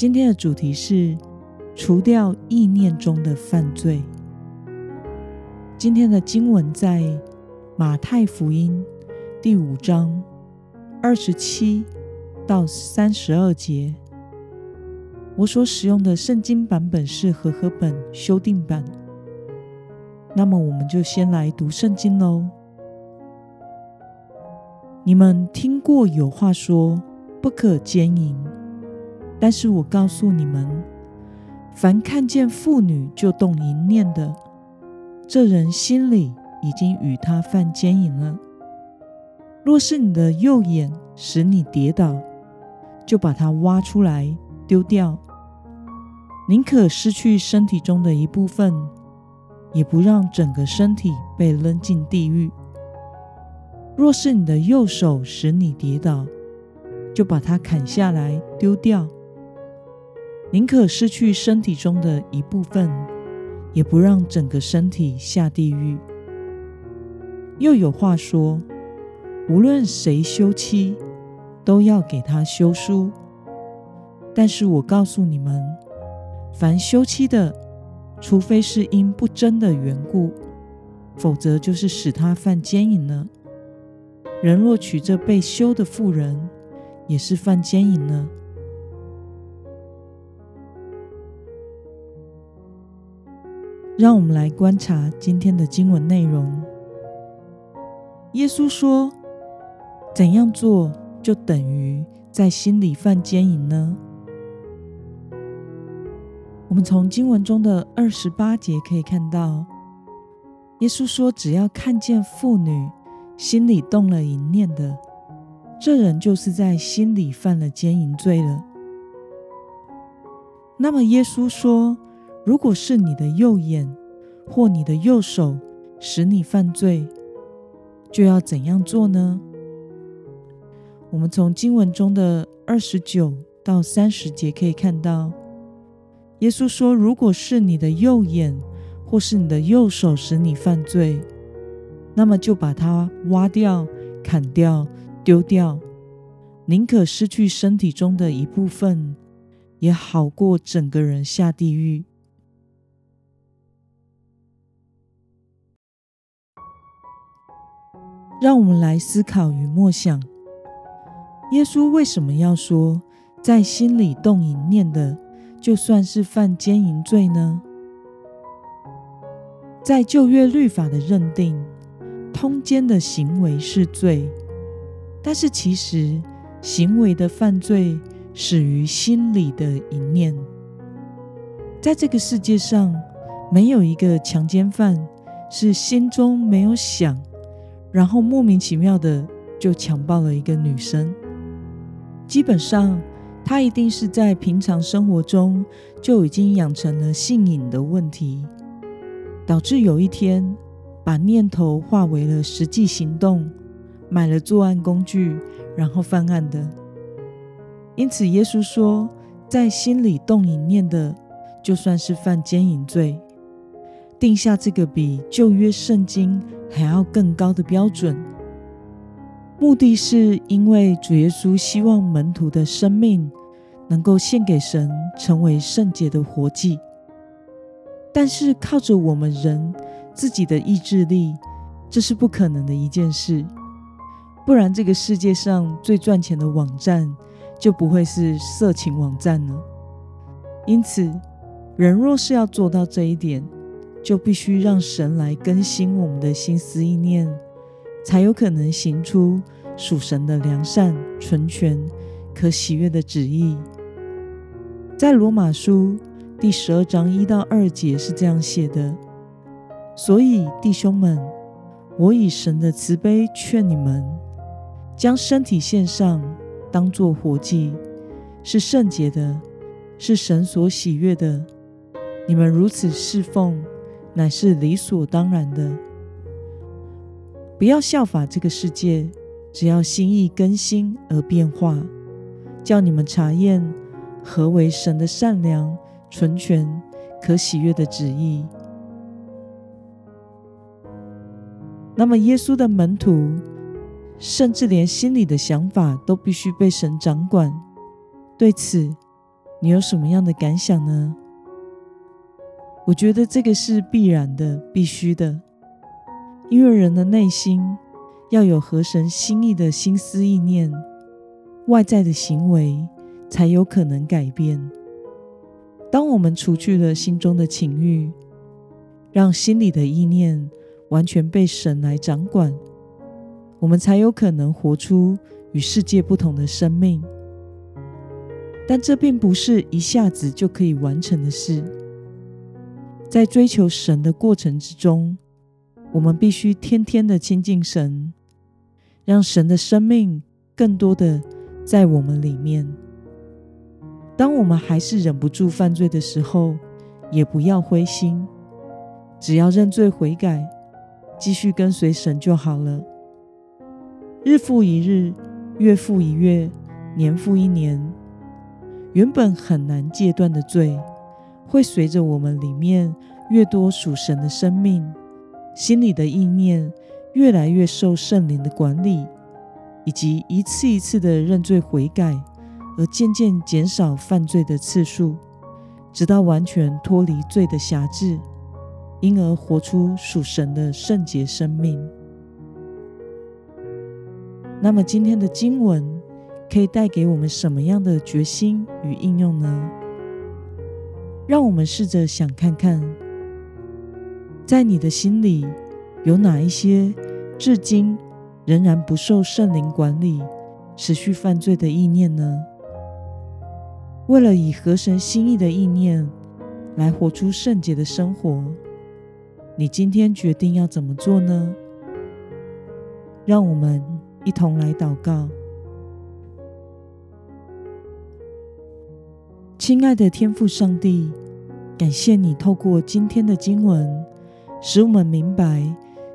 今天的主题是除掉意念中的犯罪。今天的经文在马太福音第五章二十七到三十二节。我所使用的圣经版本是和合本修订版。那么，我们就先来读圣经喽。你们听过有话说“不可奸淫”。但是我告诉你们，凡看见妇女就动淫念的，这人心里已经与他犯奸淫了。若是你的右眼使你跌倒，就把它挖出来丢掉，宁可失去身体中的一部分，也不让整个身体被扔进地狱。若是你的右手使你跌倒，就把它砍下来丢掉。宁可失去身体中的一部分，也不让整个身体下地狱。又有话说：无论谁休妻，都要给他休书。但是我告诉你们，凡休妻的，除非是因不贞的缘故，否则就是使他犯奸淫了。人若娶这被休的妇人，也是犯奸淫了。让我们来观察今天的经文内容。耶稣说：“怎样做就等于在心里犯奸淫呢？”我们从经文中的二十八节可以看到，耶稣说：“只要看见妇女心里动了淫念的，这人就是在心里犯了奸淫罪了。”那么耶稣说。如果是你的右眼或你的右手使你犯罪，就要怎样做呢？我们从经文中的二十九到三十节可以看到，耶稣说：“如果是你的右眼或是你的右手使你犯罪，那么就把它挖掉、砍掉、丢掉，宁可失去身体中的一部分，也好过整个人下地狱。”让我们来思考与默想：耶稣为什么要说在心里动淫念的，就算是犯奸淫罪呢？在旧约律法的认定，通奸的行为是罪，但是其实行为的犯罪始于心里的淫念。在这个世界上，没有一个强奸犯是心中没有想。然后莫名其妙的就强暴了一个女生，基本上他一定是在平常生活中就已经养成了性瘾的问题，导致有一天把念头化为了实际行动，买了作案工具，然后犯案的。因此，耶稣说，在心里动淫念的，就算是犯奸淫罪。定下这个比旧约圣经还要更高的标准，目的是因为主耶稣希望门徒的生命能够献给神，成为圣洁的活祭。但是靠着我们人自己的意志力，这是不可能的一件事。不然，这个世界上最赚钱的网站就不会是色情网站了。因此，人若是要做到这一点，就必须让神来更新我们的心思意念，才有可能行出属神的良善、纯全、可喜悦的旨意。在罗马书第十二章一到二节是这样写的：所以弟兄们，我以神的慈悲劝你们，将身体献上，当作活祭，是圣洁的，是神所喜悦的。你们如此侍奉，乃是理所当然的。不要效法这个世界，只要心意更新而变化，叫你们查验何为神的善良、纯全、可喜悦的旨意。那么，耶稣的门徒，甚至连心里的想法都必须被神掌管。对此，你有什么样的感想呢？我觉得这个是必然的、必须的。因为人的内心要有合神心意的心思意念，外在的行为才有可能改变。当我们除去了心中的情欲，让心里的意念完全被神来掌管，我们才有可能活出与世界不同的生命。但这并不是一下子就可以完成的事，在追求神的过程之中。我们必须天天的亲近神，让神的生命更多的在我们里面。当我们还是忍不住犯罪的时候，也不要灰心，只要认罪悔改，继续跟随神就好了。日复一日，月复一月，年复一年，原本很难戒断的罪，会随着我们里面越多属神的生命。心里的意念越来越受圣灵的管理，以及一次一次的认罪悔改，而渐渐减少犯罪的次数，直到完全脱离罪的辖制，因而活出属神的圣洁生命。那么，今天的经文可以带给我们什么样的决心与应用呢？让我们试着想看看。在你的心里，有哪一些至今仍然不受圣灵管理、持续犯罪的意念呢？为了以合神心意的意念来活出圣洁的生活，你今天决定要怎么做呢？让我们一同来祷告。亲爱的天父上帝，感谢你透过今天的经文。使我们明白，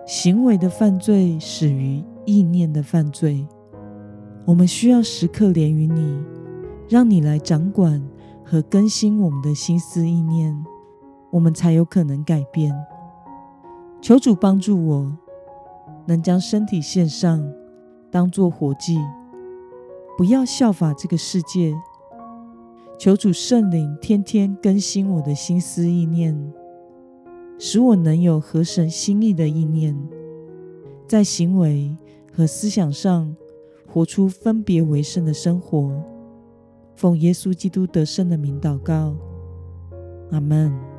行为的犯罪始于意念的犯罪。我们需要时刻连于你，让你来掌管和更新我们的心思意念，我们才有可能改变。求主帮助我，能将身体献上，当作活祭，不要效法这个世界。求主圣灵天天更新我的心思意念。使我能有合神心意的意念，在行为和思想上活出分别为圣的生活。奉耶稣基督得胜的名祷告，阿门。